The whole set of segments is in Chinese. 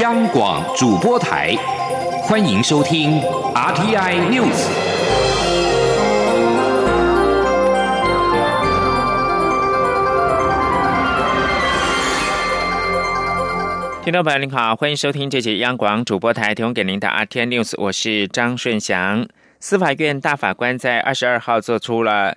央广主播台，欢迎收听 RTI News。听众朋友您好，欢迎收听这节央广主播台提供给您的 RTI News，我是张顺祥。司法院大法官在二十二号做出了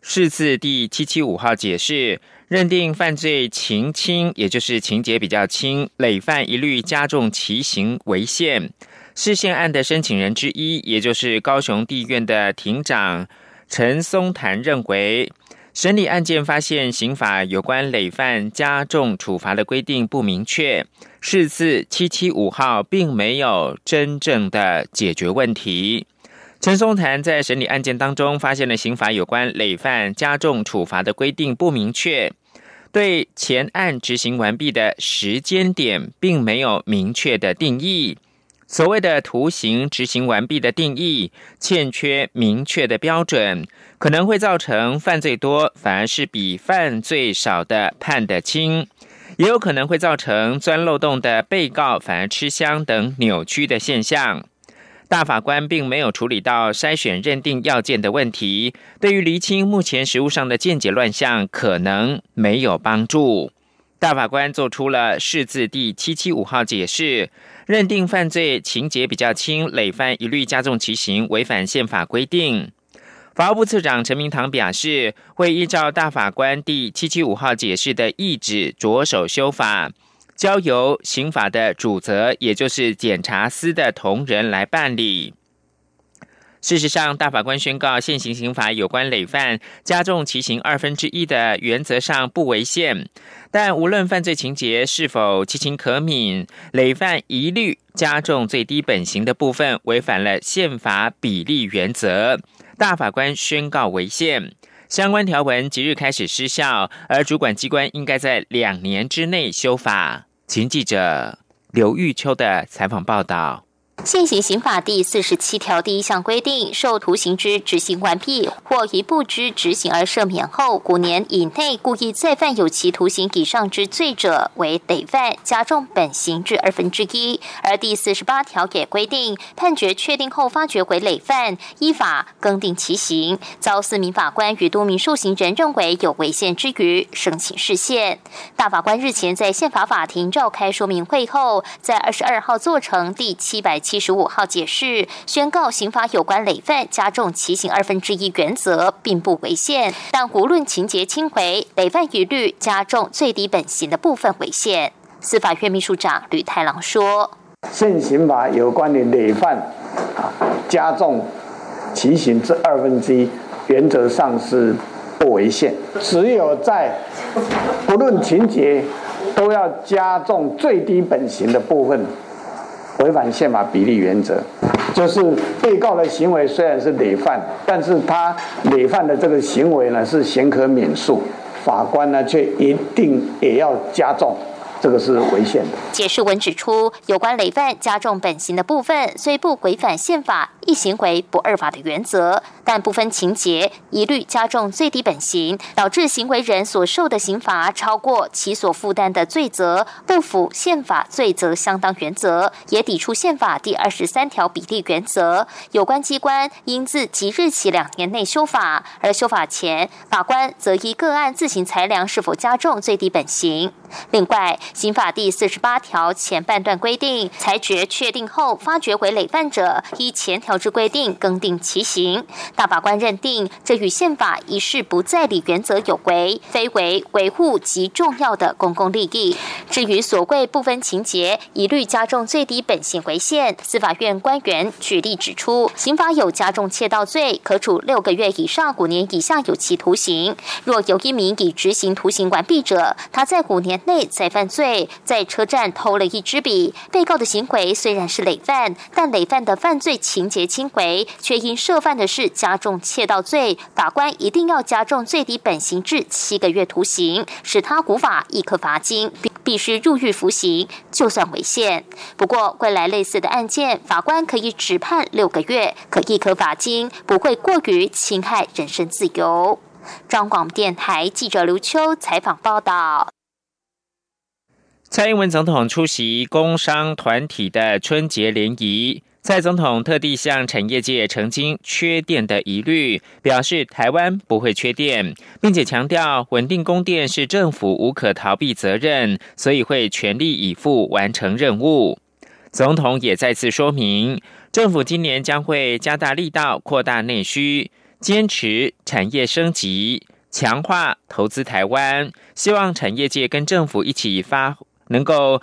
释字第七七五号解释。认定犯罪情轻，也就是情节比较轻，累犯一律加重其刑为限。视线案的申请人之一，也就是高雄地院的庭长陈松潭认为，审理案件发现刑法有关累犯加重处罚的规定不明确，释字七七五号并没有真正的解决问题。陈松潭在审理案件当中发现了刑法有关累犯加重处罚的规定不明确，对前案执行完毕的时间点并没有明确的定义。所谓的徒刑执行完毕的定义欠缺明确的标准，可能会造成犯罪多反而是比犯罪少的判得轻，也有可能会造成钻漏洞的被告反而吃香等扭曲的现象。大法官并没有处理到筛选认定要件的问题，对于厘清目前实务上的见解乱象，可能没有帮助。大法官做出了释字第七七五号解释，认定犯罪情节比较轻，累犯一律加重其刑，违反宪法规定。法务部次长陈明堂表示，会依照大法官第七七五号解释的意旨，着手修法。交由刑法的主责，也就是检察司的同仁来办理。事实上，大法官宣告现行刑法有关累犯加重其刑二分之一的原则上不违宪，但无论犯罪情节是否其情可悯，累犯一律加重最低本刑的部分违反了宪法比例原则，大法官宣告违宪。相关条文即日开始失效，而主管机关应该在两年之内修法。请记者刘玉秋的采访报道。现行刑法第四十七条第一项规定，受徒刑之执行完毕或一部之执行而赦免后五年以内故意再犯有期徒刑以上之罪者，为累犯，加重本刑至二分之一。而第四十八条也规定，判决确定后发觉为累犯，依法更定其刑。遭四名法官与多名受刑人认为有违宪之余，申请释宪。大法官日前在宪法法庭召开说明会后，在二十二号做成第七百七。十五号解释宣告，刑法有关累犯加重其刑二分之一原则并不违宪，但无论情节轻微，累犯一律加重最低本刑的部分违宪。司法院秘书长吕太郎说：“现刑法有关的累犯啊，加重其刑至二分之一，原则上是不违宪。只有在不论情节都要加重最低本刑的部分。”违反宪法比例原则，就是被告的行为虽然是累犯，但是他累犯的这个行为呢是刑可免诉，法官呢却一定也要加重。这个是违宪的。解释文指出，有关累犯加重本刑的部分，虽不违反宪法一行为不二法的原则，但部分情节一律加重最低本刑，导致行为人所受的刑罚超过其所负担的罪责，不符宪法罪责相当原则，也抵触宪法第二十三条比例原则。有关机关应自即日起两年内修法，而修法前，法官则依个案自行裁量是否加重最低本刑。另外，刑法第四十八条前半段规定，裁决确定后发觉为累犯者，依前条之规定更定其刑。大法官认定，这与宪法一事不再理原则有违，非为维护极重要的公共利益。至于所谓部分情节一律加重最低本刑为限，司法院官员举例指出，刑法有加重窃盗罪，可处六个月以上五年以下有期徒刑。若有一名已执行徒刑完毕者，他在五年内在犯罪，在车站偷了一支笔。被告的行为虽然是累犯，但累犯的犯罪情节轻微，却因涉犯的是加重窃盗罪，法官一定要加重最低本刑至七个月徒刑，使他古法一颗罚金，必须入狱服刑，就算违宪。不过，未来类似的案件，法官可以只判六个月，可一颗罚金，不会过于侵害人身自由。张广电台记者刘秋采访报道。蔡英文总统出席工商团体的春节联谊，蔡总统特地向产业界曾经缺电的疑虑，表示台湾不会缺电，并且强调稳定供电是政府无可逃避责任，所以会全力以赴完成任务。总统也再次说明，政府今年将会加大力道扩大内需，坚持产业升级，强化投资台湾，希望产业界跟政府一起发。能够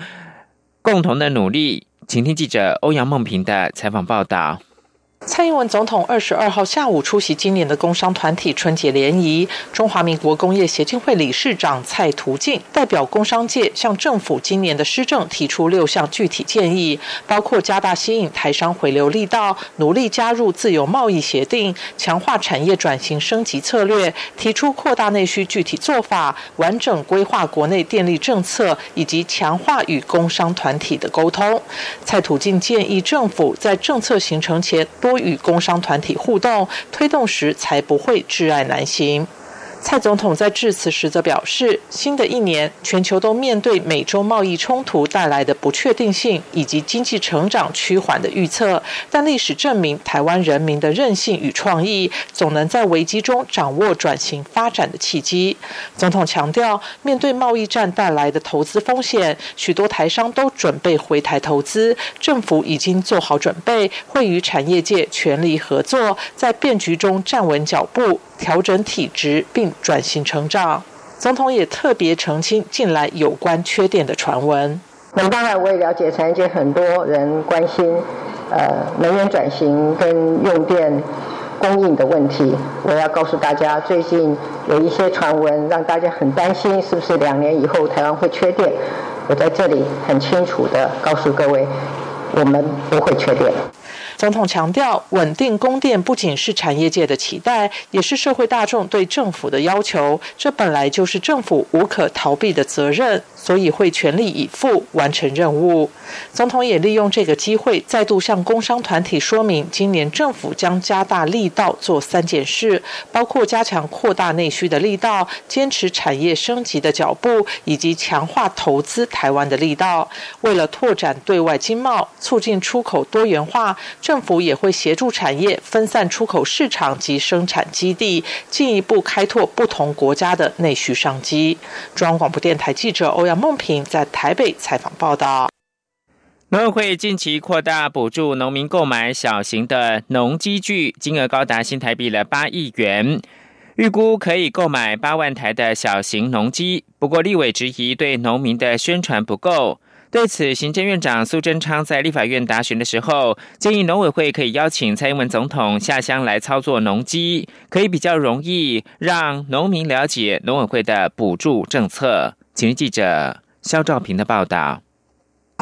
共同的努力，请听记者欧阳梦平的采访报道。蔡英文总统二十二号下午出席今年的工商团体春节联谊，中华民国工业协进会理事长蔡图进代表工商界向政府今年的施政提出六项具体建议，包括加大吸引台商回流力道，努力加入自由贸易协定，强化产业转型升级策略，提出扩大内需具体做法，完整规划国内电力政策，以及强化与工商团体的沟通。蔡图进建议政府在政策形成前多。与工商团体互动推动时，才不会挚爱难行。蔡总统在致辞时则表示，新的一年，全球都面对美洲贸易冲突带来的不确定性，以及经济成长趋缓的预测。但历史证明，台湾人民的韧性与创意，总能在危机中掌握转型发展的契机。总统强调，面对贸易战带来的投资风险，许多台商都准备回台投资，政府已经做好准备，会与产业界全力合作，在变局中站稳脚步。调整体质并转型成长，总统也特别澄清近来有关缺电的传闻。那么当然，我也了解产业界很多人关心，呃，能源转型跟用电供应的问题。我要告诉大家，最近有一些传闻让大家很担心，是不是两年以后台湾会缺电？我在这里很清楚的告诉各位，我们不会缺电。总统强调，稳定供电不仅是产业界的期待，也是社会大众对政府的要求。这本来就是政府无可逃避的责任。所以会全力以赴完成任务。总统也利用这个机会，再度向工商团体说明，今年政府将加大力道做三件事，包括加强扩大内需的力道，坚持产业升级的脚步，以及强化投资台湾的力道。为了拓展对外经贸，促进出口多元化，政政府也会协助产业分散出口市场及生产基地，进一步开拓不同国家的内需商机。中央广播电台记者欧阳。梦平在台北采访报道。农委会近期扩大补助农民购买小型的农机具，金额高达新台币了八亿元，预估可以购买八万台的小型农机。不过，立委质疑对农民的宣传不够。对此，行政院长苏贞昌在立法院答询的时候，建议农委会可以邀请蔡英文总统下乡来操作农机，可以比较容易让农民了解农委会的补助政策。请记者肖兆平的报道。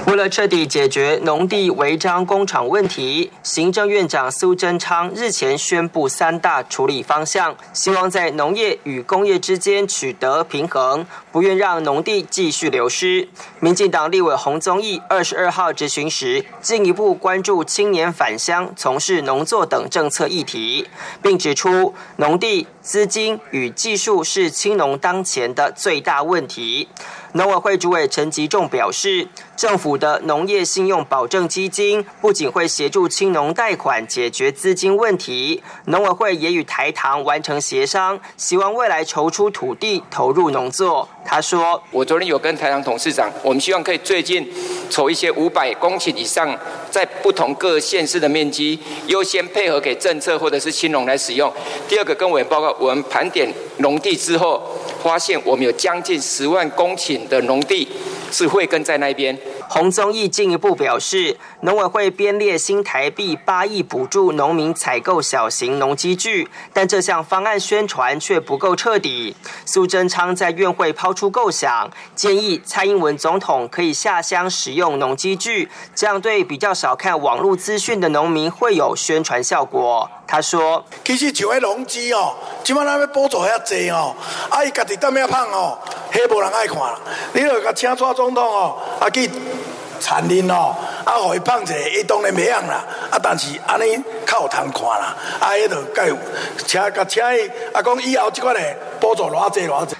为了彻底解决农地违章工厂问题，行政院长苏贞昌日前宣布三大处理方向，希望在农业与工业之间取得平衡，不愿让农地继续流失。民进党立委洪宗义二十二号执行时，进一步关注青年返乡从事农作等政策议题，并指出农地资金与技术是青农当前的最大问题。农委会主委陈吉仲表示，政府的农业信用保证基金不仅会协助青农贷款解决资金问题，农委会也与台糖完成协商，希望未来筹出土地投入农作。他说：“我昨天有跟台糖董事长，我们希望可以最近筹一些五百公顷以上，在不同各县市的面积，优先配合给政策或者是青农来使用。第二个，跟委员报告，我们盘点农地之后。”发现我们有将近十万公顷的农地是会根在那边。洪宗义进一步表示，农委会编列新台币八亿补助农民采购小型农机具，但这项方案宣传却不够彻底。苏贞昌在院会抛出构想，建议蔡英文总统可以下乡使用农机具，这样对比较少看网络资讯的农民会有宣传效果。他说：“其实就迄农机哦，即摆咱要补助遐济哦，啊伊家己当咩胖哦，迄无人爱看。你著甲请蔡总统哦，啊去。”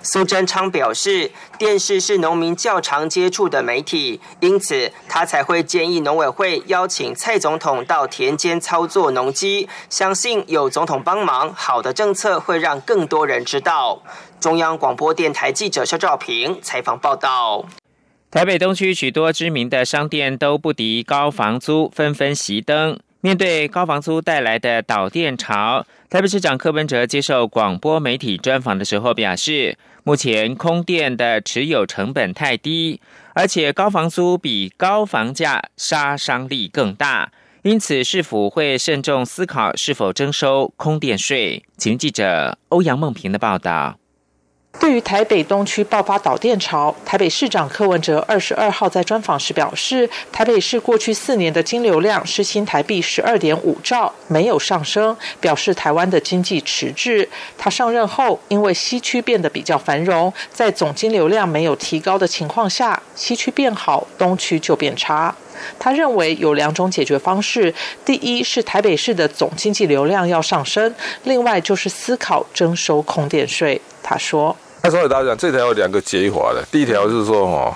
苏贞昌表示，电视是农民较常接触的媒体，因此他才会建议农委会邀请蔡总统到田间操作农机。相信有总统帮忙，好的政策会让更多人知道。中央广播电台记者肖兆平采访报道。台北东区许多知名的商店都不敌高房租，纷纷熄灯。面对高房租带来的导电潮，台北市长柯文哲接受广播媒体专访的时候表示，目前空店的持有成本太低，而且高房租比高房价杀伤力更大，因此市府会慎重思考是否征收空电税。请记者欧阳梦平的报道。对于台北东区爆发导电潮，台北市长柯文哲二十二号在专访时表示，台北市过去四年的金流量是新台币十二点五兆，没有上升，表示台湾的经济迟滞。他上任后，因为西区变得比较繁荣，在总金流量没有提高的情况下，西区变好，东区就变差。他认为有两种解决方式：第一是台北市的总经济流量要上升，另外就是思考征收空电税。他说。那所以大家讲，这条有两个解法的。第一条就是说，哦，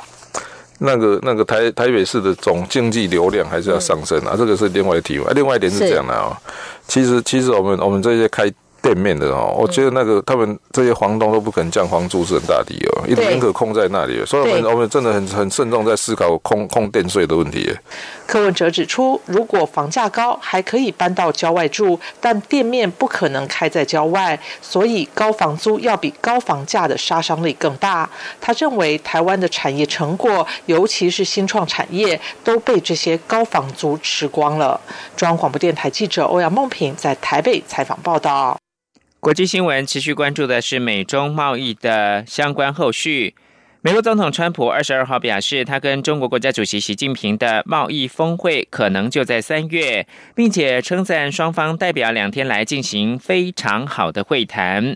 那个那个台台北市的总经济流量还是要上升啊，这个是另外一题。另外一点是这样的啊，其实其实我们我们这些开。店面的哦，我觉得那个他们这些房东都不肯降房租是很大的哦，一宁可空在那里，所以我们我们真的很很慎重在思考空空电税的问题。柯文哲指出，如果房价高，还可以搬到郊外住，但店面不可能开在郊外，所以高房租要比高房价的杀伤力更大。他认为台湾的产业成果，尤其是新创产业，都被这些高房租吃光了。中央广播电台记者欧阳梦平在台北采访报道。国际新闻持续关注的是美中贸易的相关后续。美国总统川普二十二号表示，他跟中国国家主席习近平的贸易峰会可能就在三月，并且称赞双方代表两天来进行非常好的会谈。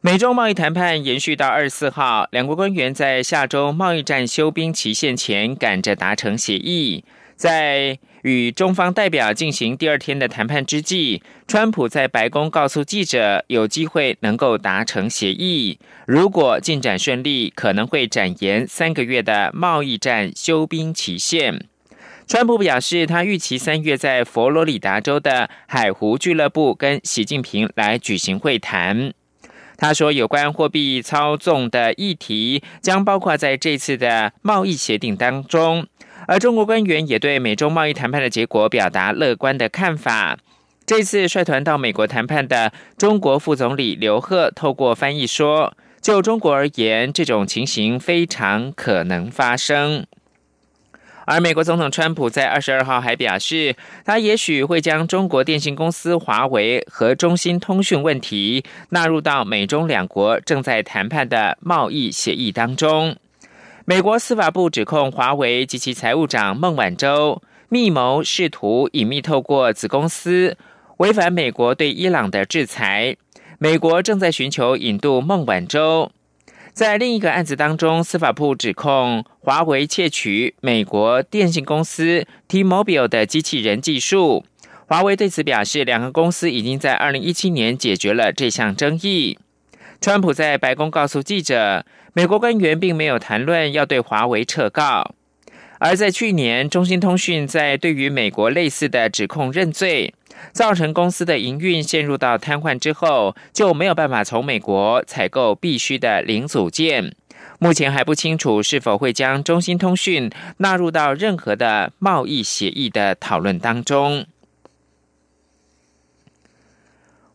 美中贸易谈判延续到二十四号，两国官员在下周贸易战休兵期限前赶着达成协议，在。与中方代表进行第二天的谈判之际，川普在白宫告诉记者，有机会能够达成协议。如果进展顺利，可能会展延三个月的贸易战休兵期限。川普表示，他预期三月在佛罗里达州的海湖俱乐部跟习近平来举行会谈。他说，有关货币操纵的议题将包括在这次的贸易协定当中。而中国官员也对美中贸易谈判的结果表达乐观的看法。这次率团到美国谈判的中国副总理刘鹤透过翻译说：“就中国而言，这种情形非常可能发生。”而美国总统川普在二十二号还表示，他也许会将中国电信公司华为和中兴通讯问题纳入到美中两国正在谈判的贸易协议当中。美国司法部指控华为及其财务长孟晚舟密谋，试图隐秘透过子公司违反美国对伊朗的制裁。美国正在寻求引渡孟晚舟。在另一个案子当中，司法部指控华为窃取美国电信公司 T-Mobile 的机器人技术。华为对此表示，两个公司已经在二零一七年解决了这项争议。川普在白宫告诉记者。美国官员并没有谈论要对华为撤告，而在去年，中兴通讯在对于美国类似的指控认罪，造成公司的营运陷入到瘫痪之后，就没有办法从美国采购必须的零组件。目前还不清楚是否会将中兴通讯纳入到任何的贸易协议的讨论当中。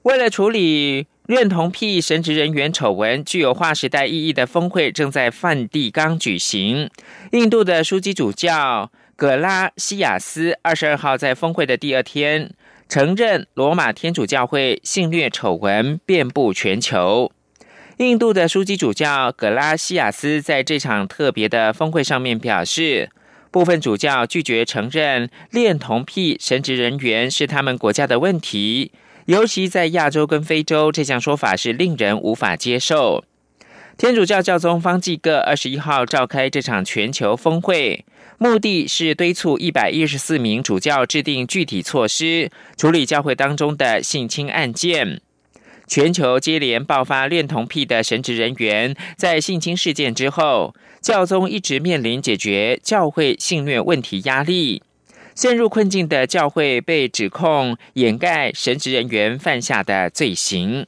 为了处理。认同屁神职人员丑闻具有划时代意义的峰会正在梵蒂冈举行。印度的枢机主教葛拉西亚斯二十二号在峰会的第二天承认，罗马天主教会性虐丑闻遍布全球。印度的枢机主教葛拉西亚斯在这场特别的峰会上面表示，部分主教拒绝承认恋童癖神职人员是他们国家的问题。尤其在亚洲跟非洲，这项说法是令人无法接受。天主教教宗方济各二十一号召开这场全球峰会，目的是敦促一百一十四名主教制定具体措施，处理教会当中的性侵案件。全球接连爆发恋童癖的神职人员，在性侵事件之后，教宗一直面临解决教会性虐问题压力。陷入困境的教会被指控掩盖神职人员犯下的罪行。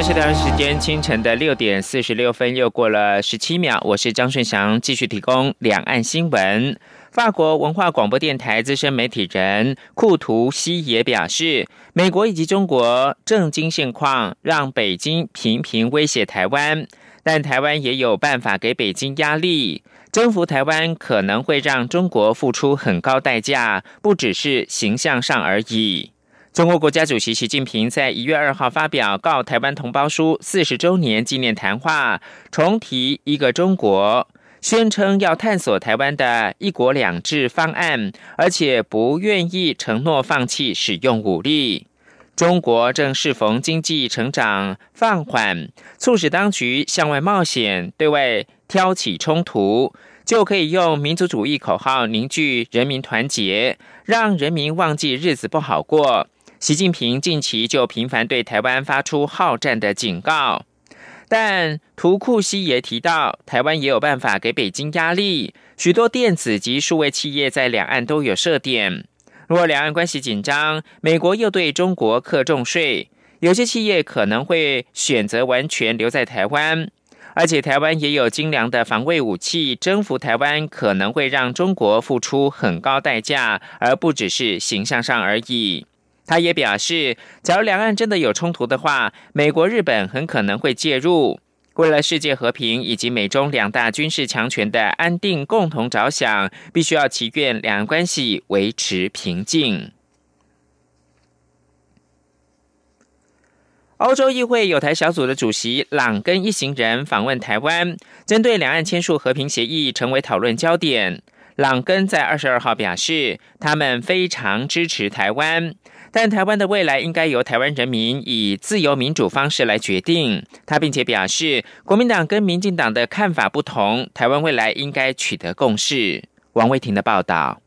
在是台湾时间清晨的六点四十六分，又过了十七秒。我是张顺祥，继续提供两岸新闻。法国文化广播电台资深媒体人库图西也表示，美国以及中国正经现况让北京频频威胁台湾，但台湾也有办法给北京压力。征服台湾可能会让中国付出很高代价，不只是形象上而已。中国国家主席习近平在一月二号发表《告台湾同胞书》四十周年纪念谈话，重提一个中国，宣称要探索台湾的一国两制方案，而且不愿意承诺放弃使用武力。中国正适逢经济成长放缓，促使当局向外冒险，对外挑起冲突，就可以用民族主义口号凝聚人民团结，让人民忘记日子不好过。习近平近期就频繁对台湾发出好战的警告，但图库西也提到，台湾也有办法给北京压力。许多电子及数位企业在两岸都有设点。若两岸关系紧张，美国又对中国课重税，有些企业可能会选择完全留在台湾。而且台湾也有精良的防卫武器，征服台湾可能会让中国付出很高代价，而不只是形象上而已。他也表示，假如两岸真的有冲突的话，美国、日本很可能会介入。为了世界和平以及美中两大军事强权的安定共同着想，必须要祈愿两岸关系维持平静。欧洲议会有台小组的主席朗根一行人访问台湾，针对两岸签署和平协议成为讨论焦点。朗根在二十二号表示，他们非常支持台湾。但台湾的未来应该由台湾人民以自由民主方式来决定。他并且表示，国民党跟民进党的看法不同，台湾未来应该取得共识。王卫婷的报道。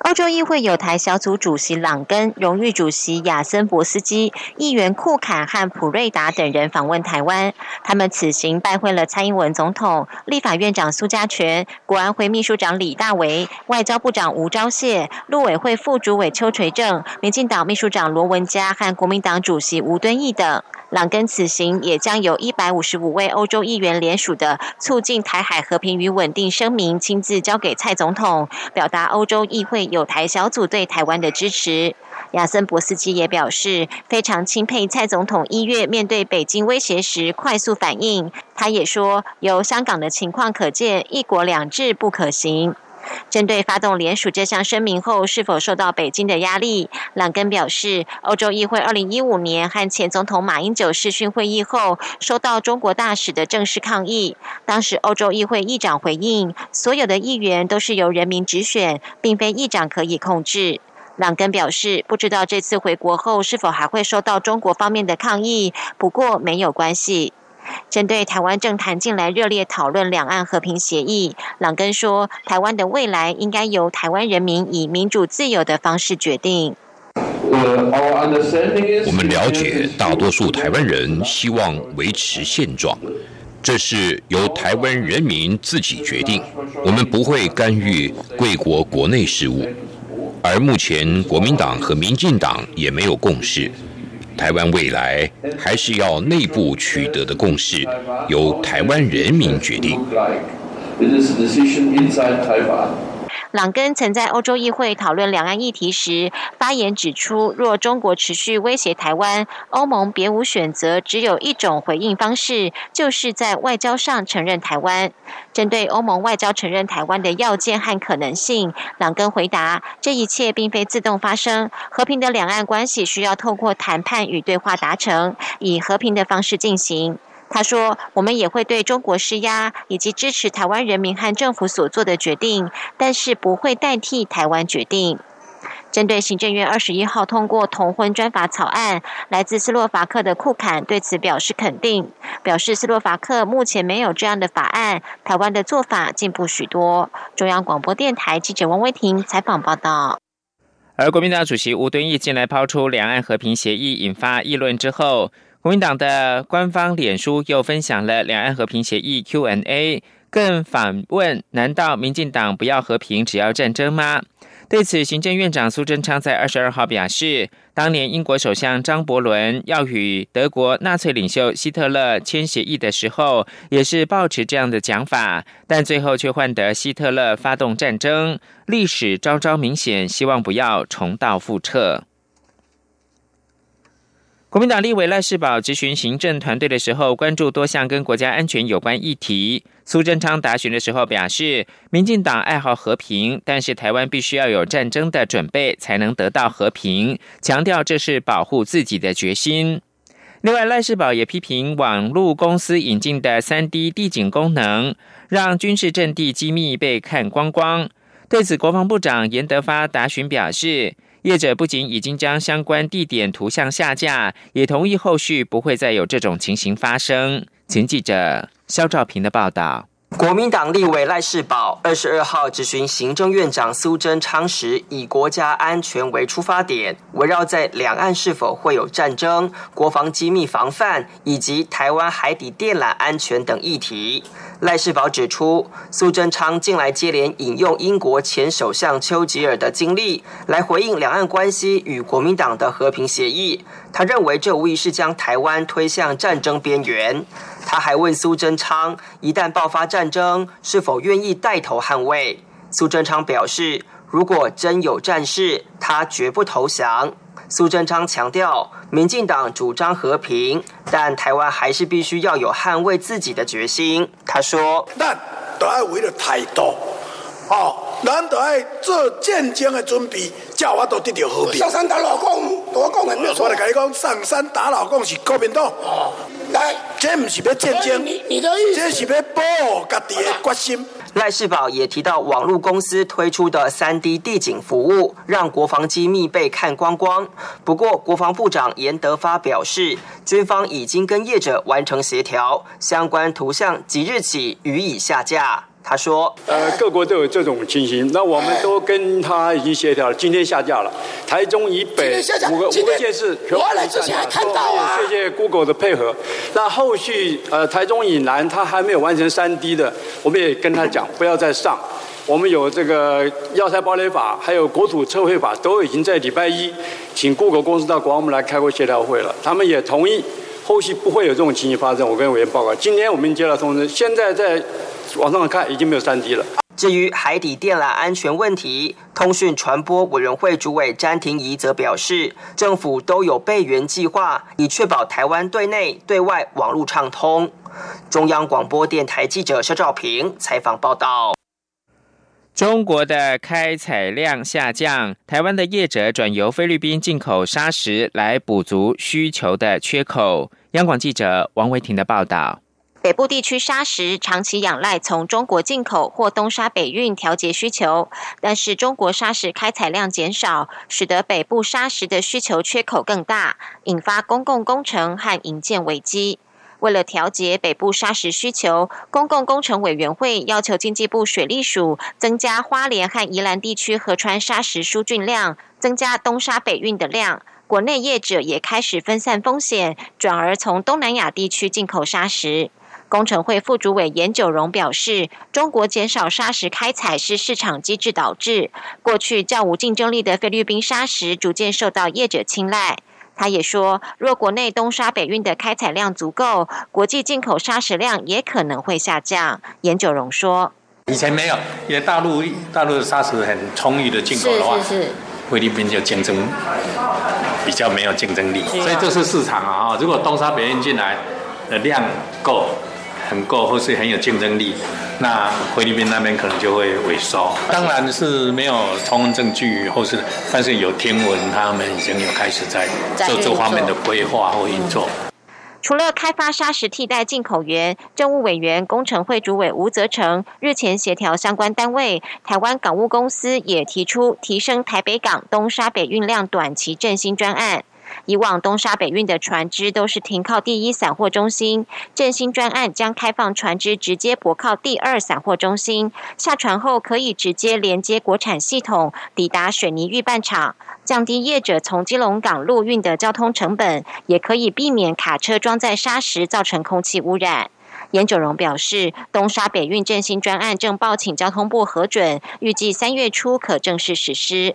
欧洲议会有台小组主席朗根、荣誉主席亚森博斯基、议员库坎和普瑞达等人访问台湾。他们此行拜会了蔡英文总统、立法院长苏家全、国安会秘书长李大为、外交部长吴钊燮、陆委会副主委邱垂正、民进党秘书长罗文嘉和国民党主席吴敦义等。朗根此行也将有一百五十五位欧洲议员联署的促进台海和平与稳定声明亲自交给蔡总统，表达欧洲议会有台小组对台湾的支持。亚森博斯基也表示，非常钦佩蔡总统一月面对北京威胁时快速反应。他也说，由香港的情况可见，一国两制不可行。针对发动联署这项声明后是否受到北京的压力，朗根表示，欧洲议会二零一五年和前总统马英九视讯会议后，收到中国大使的正式抗议。当时欧洲议会议长回应，所有的议员都是由人民直选，并非议长可以控制。朗根表示，不知道这次回国后是否还会收到中国方面的抗议，不过没有关系。针对台湾政坛近来热烈讨论两岸和平协议，朗根说：“台湾的未来应该由台湾人民以民主自由的方式决定。”我们了解，大多数台湾人希望维持现状，这是由台湾人民自己决定。我们不会干预贵国国内事务。而目前国民党和民进党也没有共识。台湾未来还是要内部取得的共识，由台湾人民决定。朗根曾在欧洲议会讨论两岸议题时发言指出，若中国持续威胁台湾，欧盟别无选择，只有一种回应方式，就是在外交上承认台湾。针对欧盟外交承认台湾的要件和可能性，朗根回答：这一切并非自动发生，和平的两岸关系需要透过谈判与对话达成，以和平的方式进行。他说：“我们也会对中国施压，以及支持台湾人民和政府所做的决定，但是不会代替台湾决定。”针对行政院二十一号通过同婚专法草案，来自斯洛伐克的库坎对此表示肯定，表示斯洛伐克目前没有这样的法案，台湾的做法进步许多。中央广播电台记者王威婷采访报道。而国民党主席吴敦义近来抛出两岸和平协议，引发议论之后。国民党的官方脸书又分享了两岸和平协议 Q&A，更反问：难道民进党不要和平，只要战争吗？对此，行政院长苏贞昌在二十二号表示，当年英国首相张伯伦要与德国纳粹领袖希特勒签协议的时候，也是抱持这样的讲法，但最后却换得希特勒发动战争，历史昭昭明显，希望不要重蹈覆辙。国民党立委赖世宝执询行政团队的时候，关注多项跟国家安全有关议题。苏贞昌答询的时候表示，民进党爱好和平，但是台湾必须要有战争的准备，才能得到和平。强调这是保护自己的决心。另外，赖世宝也批评网络公司引进的三 D 地景功能，让军事阵地机密被看光光。对此，国防部长严德发答询表示。业者不仅已经将相关地点图像下架，也同意后续不会再有这种情形发生。请记者肖兆平的报道。国民党立委赖世宝二十二号质询行政院长苏贞昌时，以国家安全为出发点，围绕在两岸是否会有战争、国防机密防范以及台湾海底电缆安全等议题。赖世宝指出，苏贞昌近来接连引用英国前首相丘吉尔的经历来回应两岸关系与国民党的和平协议，他认为这无疑是将台湾推向战争边缘。他还问苏贞昌，一旦爆发战争，是否愿意带头捍卫？苏贞昌表示，如果真有战事，他绝不投降。苏贞昌强调，民进党主张和平，但台湾还是必须要有捍卫自己的决心。他说：“咱都要为了态度，哦，咱得爱做战争的准备，叫我都得到和平。上山打老公，我讲的没有错。我来跟你讲，上山打老公是国民党。哦，来，这不是要战争，这是要保护家己的决心。”赖世宝也提到，网络公司推出的三 D 地景服务，让国防机密被看光光。不过，国防部长严德发表示，军方已经跟业者完成协调，相关图像即日起予以下架。他说：“呃，各国都有这种情形，那我们都跟他已经协调了，今天下架了。台中以北五个五个县市全部下架了。谢谢 Google 的配合。那后续呃，台中以南他还没有完成三 D 的，我们也跟他讲不要再上。我们有这个药材堡垒法，还有国土测绘法，都已经在礼拜一请 Google 公司到国防部来开过协调会了，他们也同意后续不会有这种情形发生。我跟委员报告，今天我们接到通知，现在在。”网上看已经没有三 D 了。至于海底电缆安全问题，通讯传播委员会主委詹廷仪则表示，政府都有备援计划，以确保台湾对内对外网络畅通。中央广播电台记者肖兆平采访报道。中国的开采量下降，台湾的业者转由菲律宾进口砂石来补足需求的缺口。央广记者王维婷的报道。北部地区砂石长期仰赖从中国进口或东沙北运调节需求，但是中国砂石开采量减少，使得北部砂石的需求缺口更大，引发公共工程和营建危机。为了调节北部砂石需求，公共工程委员会要求经济部水利署增加花莲和宜兰地区河川砂石输浚量，增加东沙北运的量。国内业者也开始分散风险，转而从东南亚地区进口砂石。工程会副主委严九荣表示，中国减少砂石开采是市场机制导致，过去较无竞争力的菲律宾砂石逐渐受到业者青睐。他也说，若国内东沙北运的开采量足够，国际进口砂石量也可能会下降。严九荣说：“以前没有，因为大陆大陆的砂石很充裕的进口的话，菲律宾就竞争比较没有竞争力，所以这是市场啊。如果东沙北运进来的量够。”很够，或是很有竞争力，那菲律宾那边可能就会萎缩。当然是没有充分证据，或是但是有听闻，他们已经有开始在做这方面的规划或运作。除了开发砂石替代进口源，政务委员工程会主委吴泽成日前协调相关单位，台湾港务公司也提出提升台北港东沙北运量短期振兴专案。以往东沙北运的船只都是停靠第一散货中心，振兴专案将开放船只直接泊靠第二散货中心，下船后可以直接连接国产系统，抵达水泥预拌厂，降低业者从基隆港陆运的交通成本，也可以避免卡车装载砂石造成空气污染。严九荣表示，东沙北运振兴专案正报请交通部核准，预计三月初可正式实施。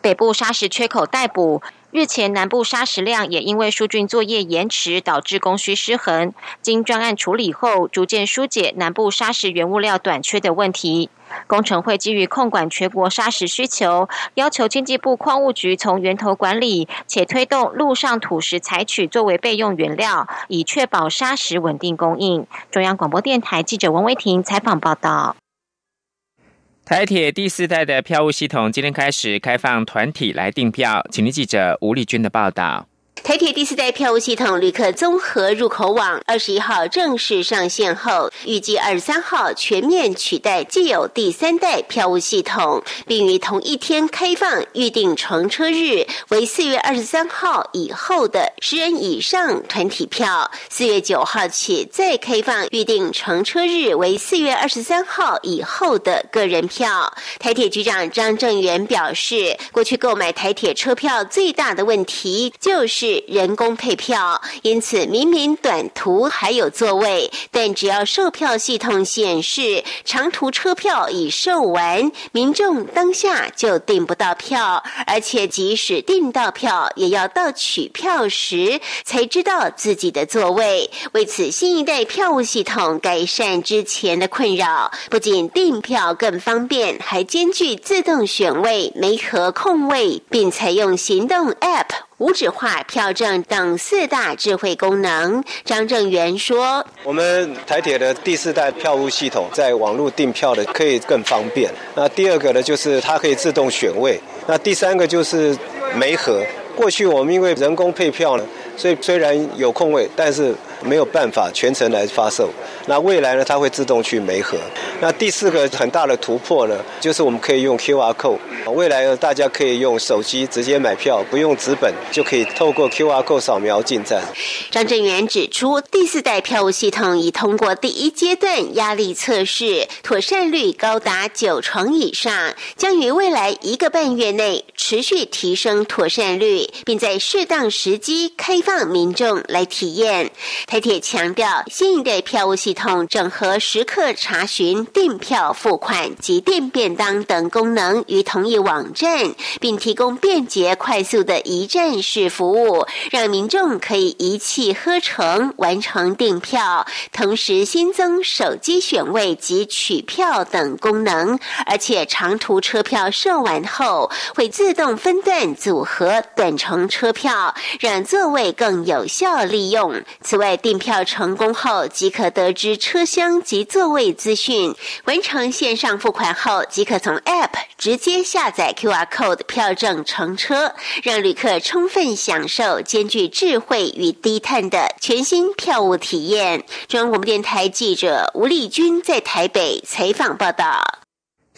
北部砂石缺口待补。日前，南部砂石量也因为疏浚作业延迟，导致供需失衡。经专案处理后，逐渐疏解南部砂石原物料短缺的问题。工程会基于控管全国砂石需求，要求经济部矿务局从源头管理，且推动陆上土石采取作为备用原料，以确保砂石稳定供应。中央广播电台记者王威婷采访报道。台铁第四代的票务系统今天开始开放团体来订票，请听记者吴丽君的报道。台铁第四代票务系统旅客综合入口网二十一号正式上线后，预计二十三号全面取代既有第三代票务系统，并于同一天开放预定乘车日为四月二十三号以后的十人以上团体票。四月九号起再开放预定乘车日为四月二十三号以后的个人票。台铁局长张正元表示，过去购买台铁车票最大的问题就是。人工配票，因此明明短途还有座位，但只要售票系统显示长途车票已售完，民众当下就订不到票，而且即使订到票，也要到取票时才知道自己的座位。为此，新一代票务系统改善之前的困扰，不仅订票更方便，还兼具自动选位、没和空位，并采用行动 App。无纸化票证等四大智慧功能，张正元说：“我们台铁的第四代票务系统在网络订票的可以更方便。那第二个呢，就是它可以自动选位。那第三个就是没核。过去我们因为人工配票呢，所以虽然有空位，但是没有办法全程来发售。那未来呢，它会自动去没核。那第四个很大的突破呢，就是我们可以用 QR code。”未来呢，大家可以用手机直接买票，不用纸本，就可以透过 QR code 扫描进站。张振元指出，第四代票务系统已通过第一阶段压力测试，妥善率高达九成以上，将于未来一个半月内持续提升妥善率，并在适当时机开放民众来体验。台铁强调，新一代票务系统整合时刻查询、订票、付款及订便当等功能与同一。网站，并提供便捷快速的一站式服务，让民众可以一气呵成完成订票，同时新增手机选位及取票等功能。而且长途车票售完后，会自动分段组合短程车票，让座位更有效利用。此外，订票成功后即可得知车厢及座位资讯，完成线上付款后即可从 App 直接下。载 QR code 票证乘车，让旅客充分享受兼具智慧与低碳的全新票务体验。中央广播电台记者吴丽君在台北采访报道。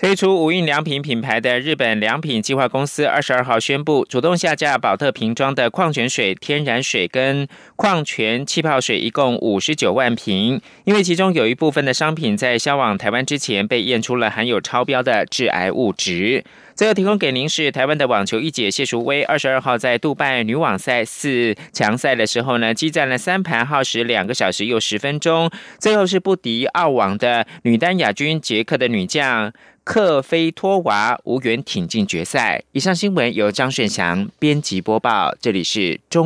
推出无印良品品牌的日本良品计划公司二十二号宣布主动下架宝特瓶装的矿泉水天然水跟矿泉气泡水一共五十九万瓶。因为其中有一部分的商品在销往台湾之前被验出了含有超标的致癌物质。最后提供给您是台湾的网球一姐谢淑薇二十二号在杜拜女网赛四强赛的时候呢激战了三盘耗时两个小时又十分钟。最后是不敌澳网的女单亚军杰克的女将克菲托娃无缘挺进决赛。以上新闻由张炫翔编辑播报，这里是中。